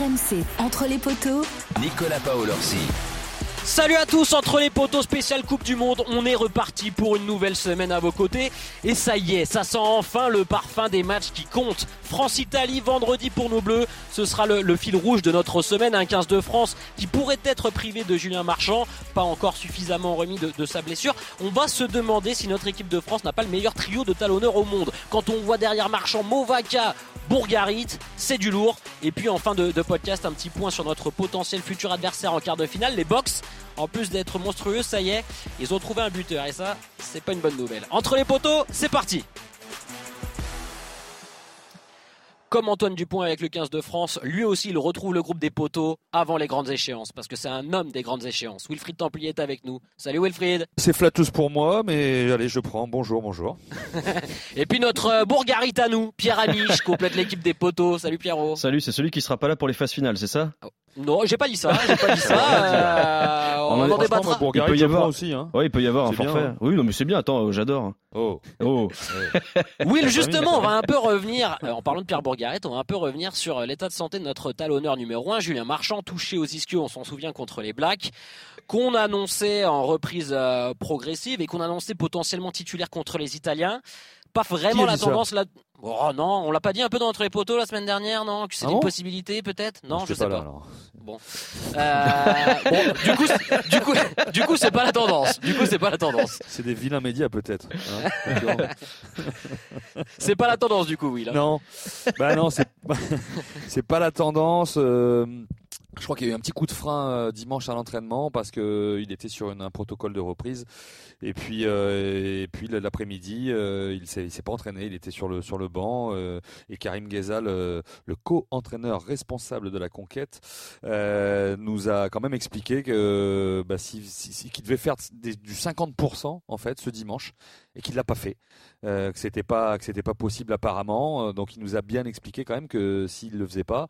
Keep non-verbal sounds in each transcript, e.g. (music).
RMC, entre les poteaux, Nicolas Paolorsi. Salut à tous, entre les poteaux spécial Coupe du Monde, on est reparti pour une nouvelle semaine à vos côtés. Et ça y est, ça sent enfin le parfum des matchs qui comptent. France-Italie vendredi pour nos Bleus, ce sera le, le, fil rouge de notre semaine, un 15 de France qui pourrait être privé de Julien Marchand, pas encore suffisamment remis de, de sa blessure. On va se demander si notre équipe de France n'a pas le meilleur trio de talonneurs au monde. Quand on voit derrière Marchand, Movaca, Bourgarit, c'est du lourd. Et puis en fin de, de, podcast, un petit point sur notre potentiel futur adversaire en quart de finale, les Box. En plus d'être monstrueux, ça y est, ils ont trouvé un buteur et ça, c'est pas une bonne nouvelle. Entre les poteaux, c'est parti comme Antoine Dupont avec le 15 de France, lui aussi il retrouve le groupe des poteaux avant les grandes échéances, parce que c'est un homme des grandes échéances. Wilfried Templier est avec nous. Salut Wilfried. C'est flatteuse pour moi, mais allez, je prends. Bonjour, bonjour. (laughs) Et puis notre euh, Bourgarit à nous, Pierre Amiche, complète l'équipe des poteaux. Salut Pierrot. Salut, c'est celui qui sera pas là pour les phases finales, c'est ça? Oh. Non, j'ai pas dit ça, j'ai pas dit ça. (laughs) Euh, on, on en débattra. il peut y avoir aussi. Hein. Oui, il peut y avoir un forfait. Bien, hein. Oui, non, mais c'est bien. Attends, j'adore. Oh. Oh. (laughs) Will, justement, on va un peu revenir. Euh, en parlant de Pierre Bourgaret, on va un peu revenir sur l'état de santé de notre talonneur numéro 1, Julien Marchand, touché aux ischios, on s'en souvient, contre les Blacks, qu'on annonçait en reprise euh, progressive et qu'on annonçait potentiellement titulaire contre les Italiens. Pas vraiment la tendance là. Oh non, on l'a pas dit un peu dans notre les poteaux la semaine dernière, non Que c'est ah une bon possibilité peut-être? Non, je, je sais pas. pas. Là, alors. Bon. Euh, bon, du coup, du coup, du coup, c'est pas la tendance. Du coup, c'est pas la tendance. C'est des vilains médias peut-être. Hein (laughs) c'est pas la tendance du coup, oui. Là. Non, bah non, c'est (laughs) c'est pas la tendance. Euh... Je crois qu'il y a eu un petit coup de frein euh, dimanche à l'entraînement parce que euh, il était sur un protocole de reprise et puis euh, et puis l'après-midi il s'est s'est pas entraîné, il était sur le sur le banc et Karim Ghezal le co-entraîneur responsable de la conquête nous a quand même expliqué que bah, si, si, qu'il devait faire du 50% en fait ce dimanche et qu'il l'a pas fait. Que c'était pas que c'était pas possible apparemment. Donc il nous a bien expliqué quand même que s'il le faisait pas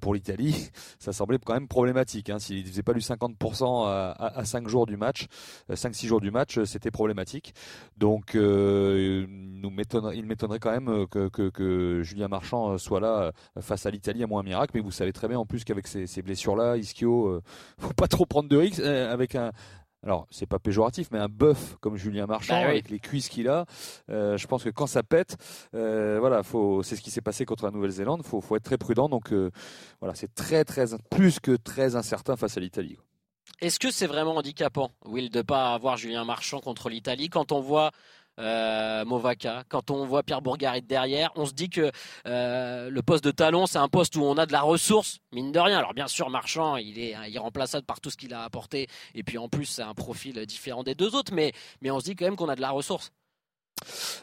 pour l'Italie, ça semblait quand même problématique. Hein. S'il faisait pas du 50% à, à, à 5 jours du match, 5-6 jours du match, c'était problématique. Donc euh, il m'étonnerait quand même que, Julien Marchand soit là face à l'Italie à moins un miracle. Mais vous savez très bien en plus qu'avec ces, ces blessures là, Ischio, euh, (laughs) faut pas trop prendre de risques avec un alors c'est pas péjoratif, mais un bœuf comme Julien Marchand bah oui. avec les cuisses qu'il a, euh, je pense que quand ça pète, euh, voilà, faut, c'est ce qui s'est passé contre la Nouvelle-Zélande. Faut, faut être très prudent. Donc euh, voilà, c'est très très plus que très incertain face à l'Italie. Est-ce que c'est vraiment handicapant, Will, de pas avoir Julien Marchand contre l'Italie? Quand on voit euh, Movaca, quand on voit Pierre Bourgarit derrière, on se dit que euh, le poste de talon, c'est un poste où on a de la ressource, mine de rien. Alors bien sûr, Marchand, il est irremplaçable par tout ce qu'il a apporté, et puis en plus, c'est un profil différent des deux autres, mais, on se dit quand même qu'on a de la ressource.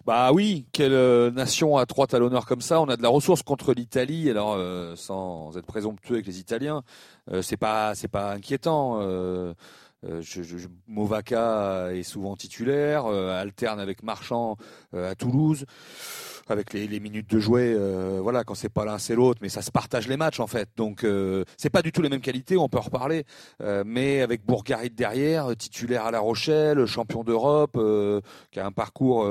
Bah oui, quelle euh, nation a trois talonneurs comme ça On a de la ressource contre l'Italie. Alors euh, sans être présomptueux avec les Italiens, euh, c'est pas inquiétant. Je, je, Movaca est souvent titulaire, euh, alterne avec Marchand euh, à Toulouse, avec les, minutes de jouer, euh, voilà, quand c'est pas l'un c'est l'autre, mais ça se partage les matchs en fait. Donc euh, c'est pas du tout les mêmes qualités, on peut en reparler, euh, mais avec Bourgarit derrière, titulaire à La Rochelle, champion d'Europe, qui a un parcours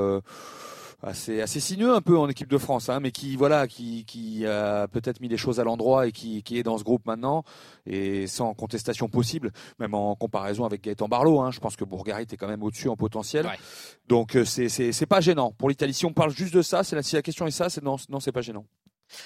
assez assez sinueux un peu en équipe de France, hein, mais qui voilà, qui, qui a peut-être mis les choses à l'endroit et qui, qui est dans ce groupe maintenant et sans contestation possible, même en comparaison avec Gaëtan Barlow. Hein, je pense que Bourgarit est quand même au-dessus en potentiel. Ouais. Donc c'est c'est c'est pas gênant pour l'Italie. Si on parle juste de ça, c'est la, si la question est ça, c'est non non c'est pas gênant.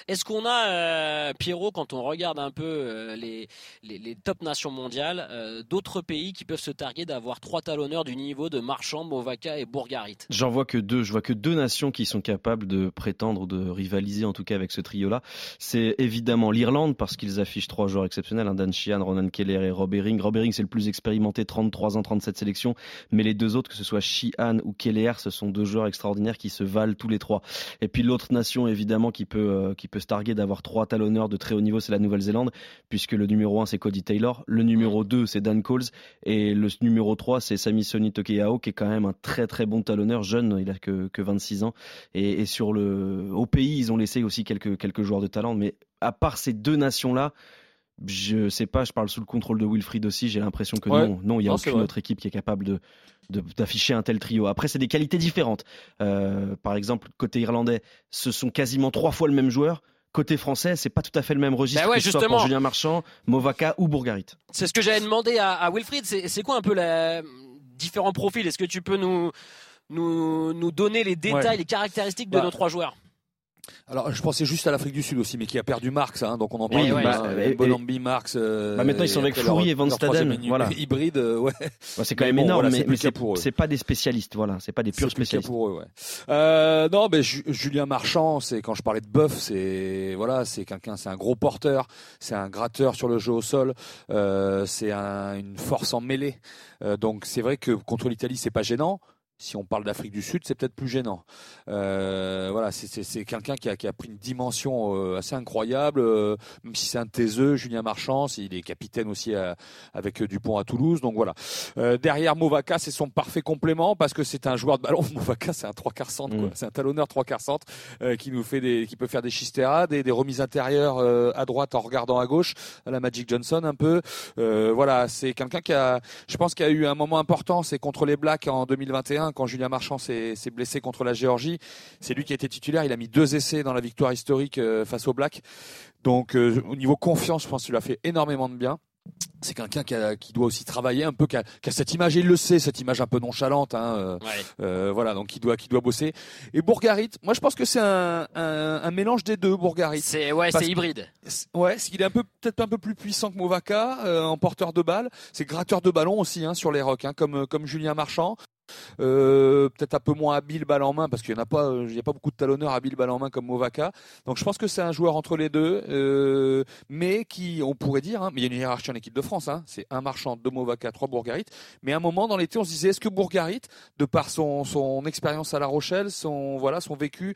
Est-ce qu'on a, euh, Pierrot, quand on regarde un peu euh, les, les, top nations mondiales, euh, d'autres pays qui peuvent se targuer d'avoir trois talonneurs du niveau de Marchand, Movaca et Bourgarit? J'en vois que deux. Je vois que deux nations qui sont capables de prétendre, de rivaliser en tout cas avec ce trio-là. C'est évidemment l'Irlande parce qu'ils affichent trois joueurs exceptionnels, hein, Dan Sheehan, Ronan Keller et Rob Herring. Rob Herring, c'est le plus expérimenté, 33 ans, 37 sélections. Mais les deux autres, que ce soit Sheehan ou Keller, ce sont deux joueurs extraordinaires qui se valent tous les trois. Et puis l'autre nation, évidemment, qui peut qui peut se targuer d'avoir trois talonneurs de très haut niveau, c'est la Nouvelle-Zélande, puisque le numéro 1 c'est Cody Taylor, le numéro 2 c'est Dan Coles, et le numéro 3 c'est Sami Soni Tokeao, qui est quand même un très très bon talonneur, jeune, il a que, que 26 ans, et, et, sur le, au pays ils ont laissé aussi quelques, quelques joueurs de talent, mais à part ces deux nations-là, je sais pas, je parle sous le contrôle de Wilfried aussi, j'ai l'impression que ouais. non, non, il y a non, aucune autre équipe qui est capable de d'afficher un tel trio. Après, c'est des qualités différentes. Euh, par exemple, côté irlandais, ce sont quasiment trois fois le même joueur. côté français, c'est pas tout à fait le même registre Bah ouais, que ce soit justement. pour Julien Marchand, Movaca ou Bourgarit. C'est ce que j'avais demandé à, à Wilfried. C'est c'est quoi un peu les différents profils? Est-ce que tu peux nous, nous, nous donner les détails, Ouais. les caractéristiques de Bah, nos trois joueurs? Alors, je pensais juste à l'Afrique du Sud aussi, mais qui a perdu Marx, hein, donc on en Oui, parle. ouais. Bah, et- Bonambi, Marx. euh, Bah, maintenant, ils sont avec leur- et Van Staden, voilà. Hybride, euh, ouais. Bah, c'est quand Mais même bon, énorme, voilà, mais, mais c'est pour eux. c'est pas des spécialistes, voilà, c'est pas des purs spécialistes. pour eux, ouais. Euh, non, Ju- Julien Marchand, c'est quand je parlais de bœuf, c'est voilà, c'est quelqu'un, c'est un gros porteur, c'est un gratteur sur le jeu au sol, euh, c'est un- une force en mêlée. Euh, donc c'est vrai que contre l'Italie, c'est pas gênant. Si on parle d'Afrique du Sud, c'est peut-être plus gênant. Euh, voilà, c'est- quelqu'un qui a, qui a pris une dimension euh, assez incroyable. euh, même si c'est un taiseux, Julien Marchand, il est capitaine aussi à- avec euh, Dupont à Toulouse. Donc voilà. Euh, derrière Movaca, c'est son parfait complément parce que c'est un joueur de ballon. (laughs) Movaca, c'est un trois quarts centre. Mm. C'est un talonneur trois quarts centre euh, qui nous fait des, qui peut faire des chistérades, des, des remises intérieures euh, à droite en regardant à gauche, à la Magic Johnson un peu. Euh, voilà, c'est quelqu'un qui a, je pense qu'il y a eu un moment important, c'est contre les Blacks en 2021 quand Julien Marchand s'est blessé contre la Géorgie. C'est lui qui a été titulaire. Il a mis deux essais dans la victoire historique euh, face aux Blacks. Donc euh, au niveau confiance, je pense qu'il a fait énormément de bien. C'est quelqu'un qui, doit aussi travailler un peu, qui a, qui a cette image, et il le sait, cette image un peu nonchalante. Hein, euh, euh, voilà, donc qui doit, qui doit bosser. Et Bourgarit, moi je pense que c'est un, un, un mélange des deux, Bourgarit. C'est ouais, c'est hybride. Ouais, il est un peu peut-être un peu plus puissant que Movaca euh, en porteur de balle. C'est gratteur de ballon aussi hein, sur les rocks, hein, comme comme Julien Marchand. Euh, peut-être un peu moins habile balle en main parce qu'il y en a pas, euh, il y a pas beaucoup de talonneurs habiles balle en main comme Movaca. Donc je pense que c'est un joueur entre les deux, euh, mais qui, on pourrait dire, hein, mais il y a une hiérarchie en équipe de France. Hein, c'est un Marchand, deux Movaca, trois Bourgarit. Mais à un moment dans l'été, on se disait, est-ce que Bourgarit, de par son son expérience à La Rochelle, son voilà, son vécu,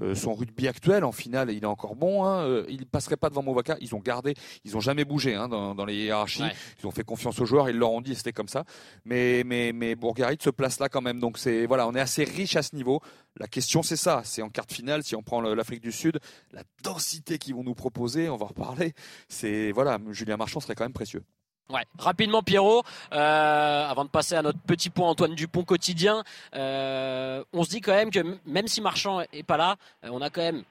euh, son rugby actuel, en finale, il est encore bon. Hein, il passerait pas devant Movaca. Ils ont gardé, ils ont jamais bougé hein, dans, dans les hiérarchies. Ouais. Ils ont fait confiance aux joueurs, ils leur ont dit, c'était comme ça. Mais mais mais Bourgarit se place là quand même. Donc c'est voilà, on est assez riche à ce niveau. La question c'est ça, c'est en quart de finale. Si on prend l'Afrique du Sud, la densité qu'ils vont nous proposer, on va en reparler. C'est voilà, Julien Marchand serait quand même précieux. Ouais. Rapidement, Pierrot, euh, avant de passer à notre petit point Antoine Dupont quotidien, euh, on se dit quand même que même si Marchand est pas là, euh, on a quand même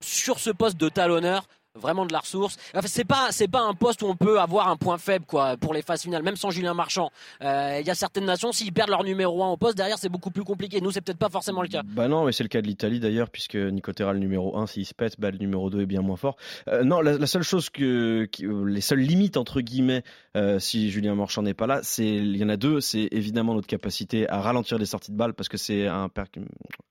sur ce poste de talonneur vraiment de la ressource. Enfin, c'est pas c'est pas un poste où on peut avoir un point faible quoi pour les phases finales, même sans Julien Marchand. Euh, Il y a certaines nations s'ils perdent leur numéro 1 au poste derrière, c'est beaucoup plus compliqué. Nous, c'est peut-être pas forcément le cas. Bah non, mais c'est le cas de l'Italie d'ailleurs, puisque Nicotera le numéro 1, s'il se pète, bah, le numéro 2 est bien moins fort. Euh, non, la, seule chose que, euh, les seules limites entre guillemets, si Julien Marchand n'est pas là, c'est il y en a deux, c'est évidemment notre capacité à ralentir les sorties de balles parce que c'est un,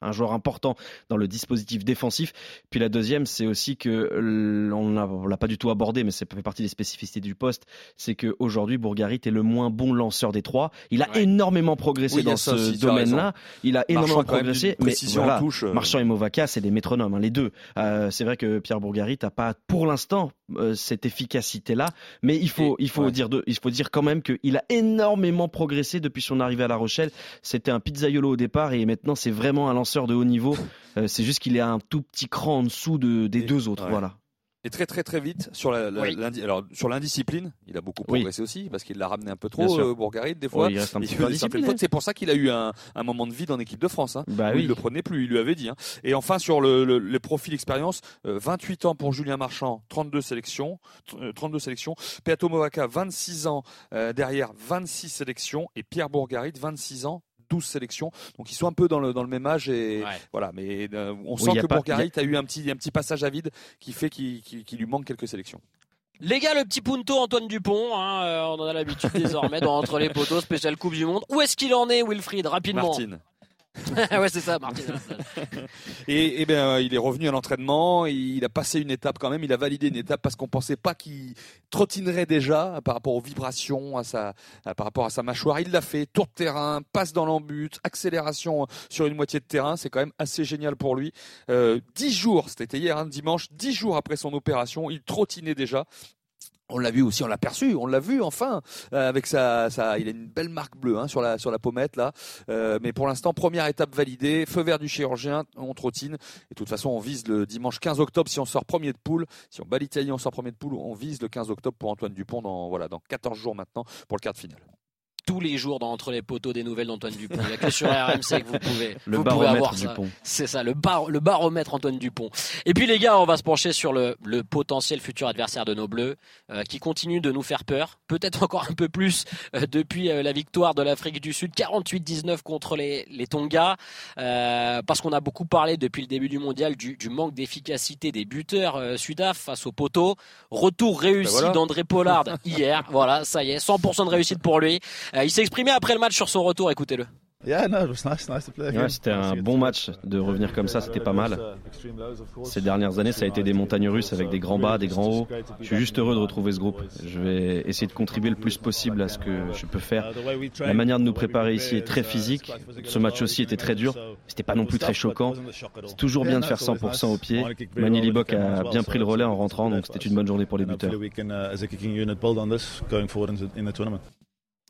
un joueur important dans le dispositif défensif. Puis la deuxième, c'est aussi que euh, on l'a pas du tout abordé, mais ça fait partie des spécificités du poste, c'est que aujourd'hui Bourgarit est le moins bon lanceur des trois. Il a Ouais. énormément progressé Oui, dans ça ce domaine-là. Il a énormément Marchand, progressé, mais voilà, touche. euh, Marchand et Movaca, c'est des métronomes, hein, les deux. Euh, c'est vrai que Pierre Bourgarit n'a pas, pour l'instant, euh, cette efficacité-là, mais il faut, Et- il faut ouais. dire, de, il faut dire quand même qu'il a énormément progressé depuis son arrivée à La Rochelle. C'était un pizzaiolo au départ et maintenant c'est vraiment un lanceur de haut niveau. Euh, c'est juste qu'il est un tout petit cran en dessous de, des Et- deux autres, ouais. voilà. Et très très très vite sur la, la- Oui. alors sur l'indiscipline, il a beaucoup Oui. progressé aussi parce qu'il l'a ramené un peu trop euh, Bourgarit des fois. Il reste un petit peu. C'est pour ça qu'il a eu un, un moment de vide en équipe de France. Hein, Bah où oui. Il le prenait plus, il lui avait dit. Hein. Et enfin sur le, le, les profils expérience, euh, 28 ans pour Julien Marchand, 32 sélections, euh, 32 sélections. Peato Movaca, 26 ans euh, derrière, 26 sélections et Pierre Bourgarit, 26 ans. 12 sélections, donc ils sont un peu dans le dans le même âge et Ouais. voilà. Mais euh, on Oui, sent que Bourgarit a eu un petit un petit passage à vide qui fait qu'il lui manque quelques sélections. Les gars, le petit punto Antoine Dupont, hein, euh, on en a l'habitude désormais dans Entre les poteaux, spécial Coupe du Monde. Où est-ce qu'il en est, Wilfried, rapidement? Martine. (laughs) Ouais, c'est ça, Martin. (laughs) Et, et ben, il est revenu à l'entraînement. Il a passé une étape quand même. Il a validé une étape parce qu'on pensait pas qu'il trottinerait déjà par rapport aux vibrations, à sa, par rapport à sa mâchoire. Il l'a fait. Tour de terrain, passe dans l'embut, accélération sur une moitié de terrain. C'est quand même assez génial pour lui. Euh, dix jours, c'était hier, hein, dimanche, dix jours après son opération, il trottinait déjà. On l'a vu aussi, on l'a perçu, on l'a vu enfin euh, avec sa, sa, il a une belle marque bleue hein, sur la sur la pommette là. Euh, mais pour l'instant, première étape validée, feu vert du chirurgien, on trottine. Et de toute façon, on vise le dimanche 15 octobre si on sort premier de poule. Si on bat l'Italie, on sort premier de poule. On vise le 15 octobre pour Antoine Dupont dans voilà dans 14 jours maintenant pour le quart de finale. Tous les jours dans Entre les poteaux des nouvelles d'Antoine Dupont. Il n'y a que sur RMC que vous pouvez, Le vous pouvez avoir ça. C'est ça, le, bar, le baromètre Antoine Dupont. Et puis les gars, on va se pencher sur le, le potentiel futur adversaire de nos Bleus, euh, qui continue de nous faire peur, peut-être encore un peu plus euh, depuis euh, la victoire de l'Afrique du Sud, 48-19 contre les, les Tonga, euh, parce qu'on a beaucoup parlé depuis le début du mondial du, du manque d'efficacité des buteurs euh, sudaf face au poteau. Retour réussi Ben voilà. d'André Pollard hier, voilà, ça y est, 100% de réussite pour lui. Euh, il s'est exprimé après le match sur son retour, écoutez-le. Ouais, c'était un bon match de revenir comme ça, c'était pas mal. Ces dernières années, ça a été des montagnes russes avec des grands bas, des grands hauts. Je suis juste heureux de retrouver ce groupe. Je vais essayer de contribuer le plus possible à ce que je peux faire. La manière de nous préparer ici est très physique. Ce match aussi était très dur. C'était pas non plus très choquant. C'est toujours bien de faire 100% au pied. Mani Libok a bien pris le relais en rentrant, donc c'était une bonne journée pour les buteurs.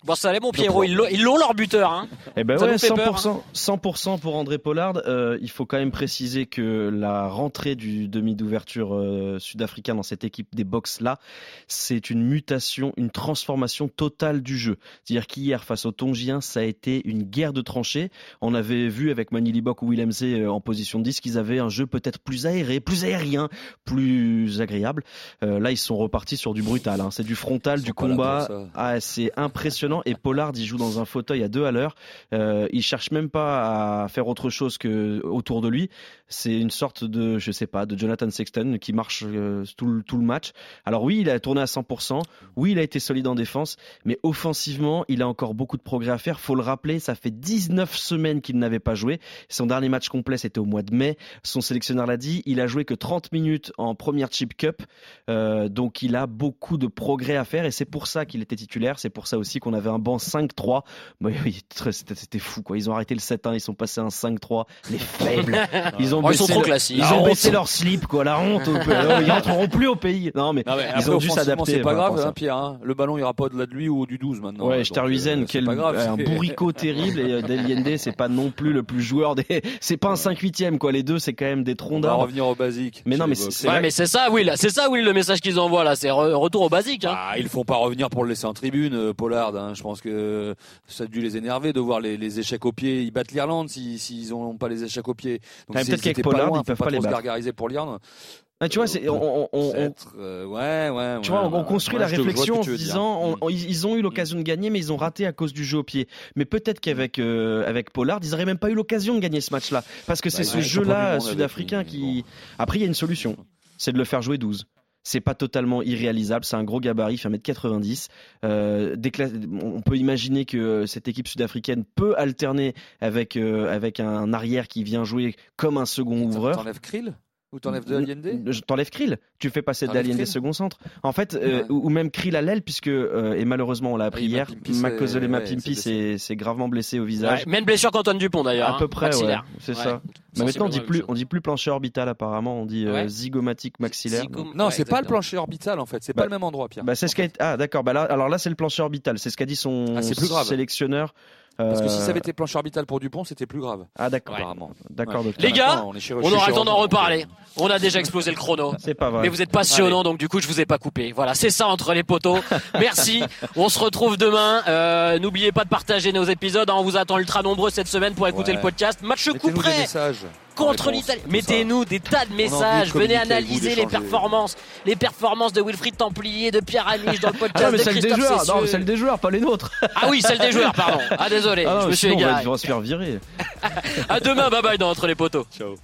Bon, ça allait, mon Pierrot, ils l'ont- ils l'ont leur buteur. Hein. Eh ben Ça ouais, nous fait 100%, peur, 100% pour André Pollard. Euh, il faut quand même préciser que la rentrée du demi d'ouverture euh, sud-africain dans cette équipe des box là, c'est une mutation, une transformation totale du jeu. C'est-à-dire qu'hier face aux Tongiens, ça a été une guerre de tranchées. On avait vu avec Manili Bok ou Willem Zee, euh, en position de 10 qu'ils avaient un jeu peut-être plus aéré, plus aérien, plus agréable. Euh, là, ils sont repartis sur du brutal. hein. C'est du frontal, du combat. Ah, c'est impressionnant. Et Pollard, il joue dans un fauteuil à deux à l'heure. Euh, il cherche même pas à faire autre chose que autour de lui. C'est une sorte de, je sais pas, de Jonathan Sexton qui marche euh, tout, le, match. Alors oui, il a tourné à 100%. Oui, il a été solide en défense, mais offensivement, il a encore beaucoup de progrès à faire. Faut le rappeler, ça fait 19 semaines qu'il n'avait pas joué. Son dernier match complet, c'était au mois de mai. Son sélectionneur l'a dit. Il a joué que 30 minutes en première chip cup. Euh, donc il a beaucoup de progrès à faire et c'est pour ça qu'il était titulaire. C'est pour ça aussi qu'on avait un banc 5-3. Bah oui, très- c'était fou quoi. Ils ont arrêté le 7-1, ils sont passés à un 5-3. Les faibles. (laughs) Ils ont Oh, ils sont baissé trop le- classiques. Ils ont honte. baissé leur slip quoi. La honte. au- Ils rentreront plus au pays. Non mais Non, mais ils ont dû s'adapter. C'est pas grave, hein, Pierre. hein. Le ballon ira pas au-delà de lui ou du 12 maintenant. Ouais, Donc, Sterhuizen, euh, c'est quel grave, un (laughs) bourricot terrible et euh, Del Yende, c'est pas non plus le plus joueur des. C'est pas un 5 8 quoi. Les deux, c'est quand même des troncs On va d'arbre. revenir au basique. Mais non, mais c'est Ouais, vrai mais c'est ça, Will. C'est ça, Will, le message qu'ils envoient là. C'est re- retour au basique. Hein. Ah, ils font pas revenir pour le laisser en tribune, euh, Pollard. Hein. Je pense que ça a dû les énerver de voir les, les échecs au pied. Ils battent l'Irlande s'ils s'ils ont pas les échecs au pied. Donc peut-être qu'avec Pollard, loin, ils peuvent pas pas les trop se gargariser pour l'Irlande. Ah, tu vois, c'est on, on- on- Peut-être, euh, ouais, ouais. Tu ouais, vois, on, construit la réflexion en se disant, on- Mm. ils ont eu l'occasion de gagner, mais ils ont raté à cause du jeu au pied. Mais peut-être qu'avec euh, avec Pollard, ils auraient même pas eu l'occasion de gagner ce match-là, parce que c'est Bah, ce jeu-là sud-africain qui. Après, il y a une solution, c'est de le faire jouer 12. C'est pas totalement irréalisable, c'est un gros gabarit, fait 1m90. Euh, on peut imaginer que euh, cette équipe sud-africaine peut alterner avec, euh, avec un arrière qui vient jouer comme un second ouvreur. T'enlèves Krill? Ou t'enlèves de Allende Je t'enlève Krill. Tu fais passer T'enlèves des Krill second centre. En fait, euh, Ouais. ou ou même Krill à l'aile, puisque, euh, et malheureusement, on l'a appris hier, Makozole c'est- Mapimpi ouais, c'est s'est gravement blessé au Ouais, visage. même blessure qu'Antoine Dupont d'ailleurs. à hein. peu près, ouais. C'est Ouais. ça. Mais maintenant, on dit plus, on dit plus plancher orbital apparemment, on dit euh, Ouais. zygomatique maxillaire. Zygom- Non, ouais, c'est pas le plancher orbital en fait. C'est Bah, pas le même endroit, Pierre. Bah, c'est ce qu'a Ah, d'accord. Bah là, alors là, c'est le plancher orbital. C'est ce qu'a dit son Ah, sélectionneur. Parce que si Euh, ça avait été plancher orbital pour Dupont, c'était plus grave. Ah, d'accord. Apparemment. D'accord, Ouais. Les gars, On aura le temps d'en reparler. On a déjà explosé le chrono. (laughs) C'est pas vrai. Mais vous êtes passionnant, donc du coup, je vous ai pas coupé. Voilà, c'est ça entre les poteaux. (laughs) Merci. On se retrouve demain. Euh, N'oubliez pas de partager nos épisodes. On vous attend ultra nombreux cette semaine pour écouter Ouais. le podcast. Match coup Contre l'Italie. Mettez-nous des tas de messages. Venez analyser les performances. Les performances de Wilfried Templier, de Pierre Amiche dans le (laughs) Ah, podcast. mais de celle des Christophe joueurs. Cessieux. Non, celle des joueurs, pas les nôtres. Ah oui, celle des joueurs, pardon. Ah désolé, Ah, je me suis égaré. on va se faire virer. (laughs) À demain, bye bye dans Entre les poteaux. Ciao.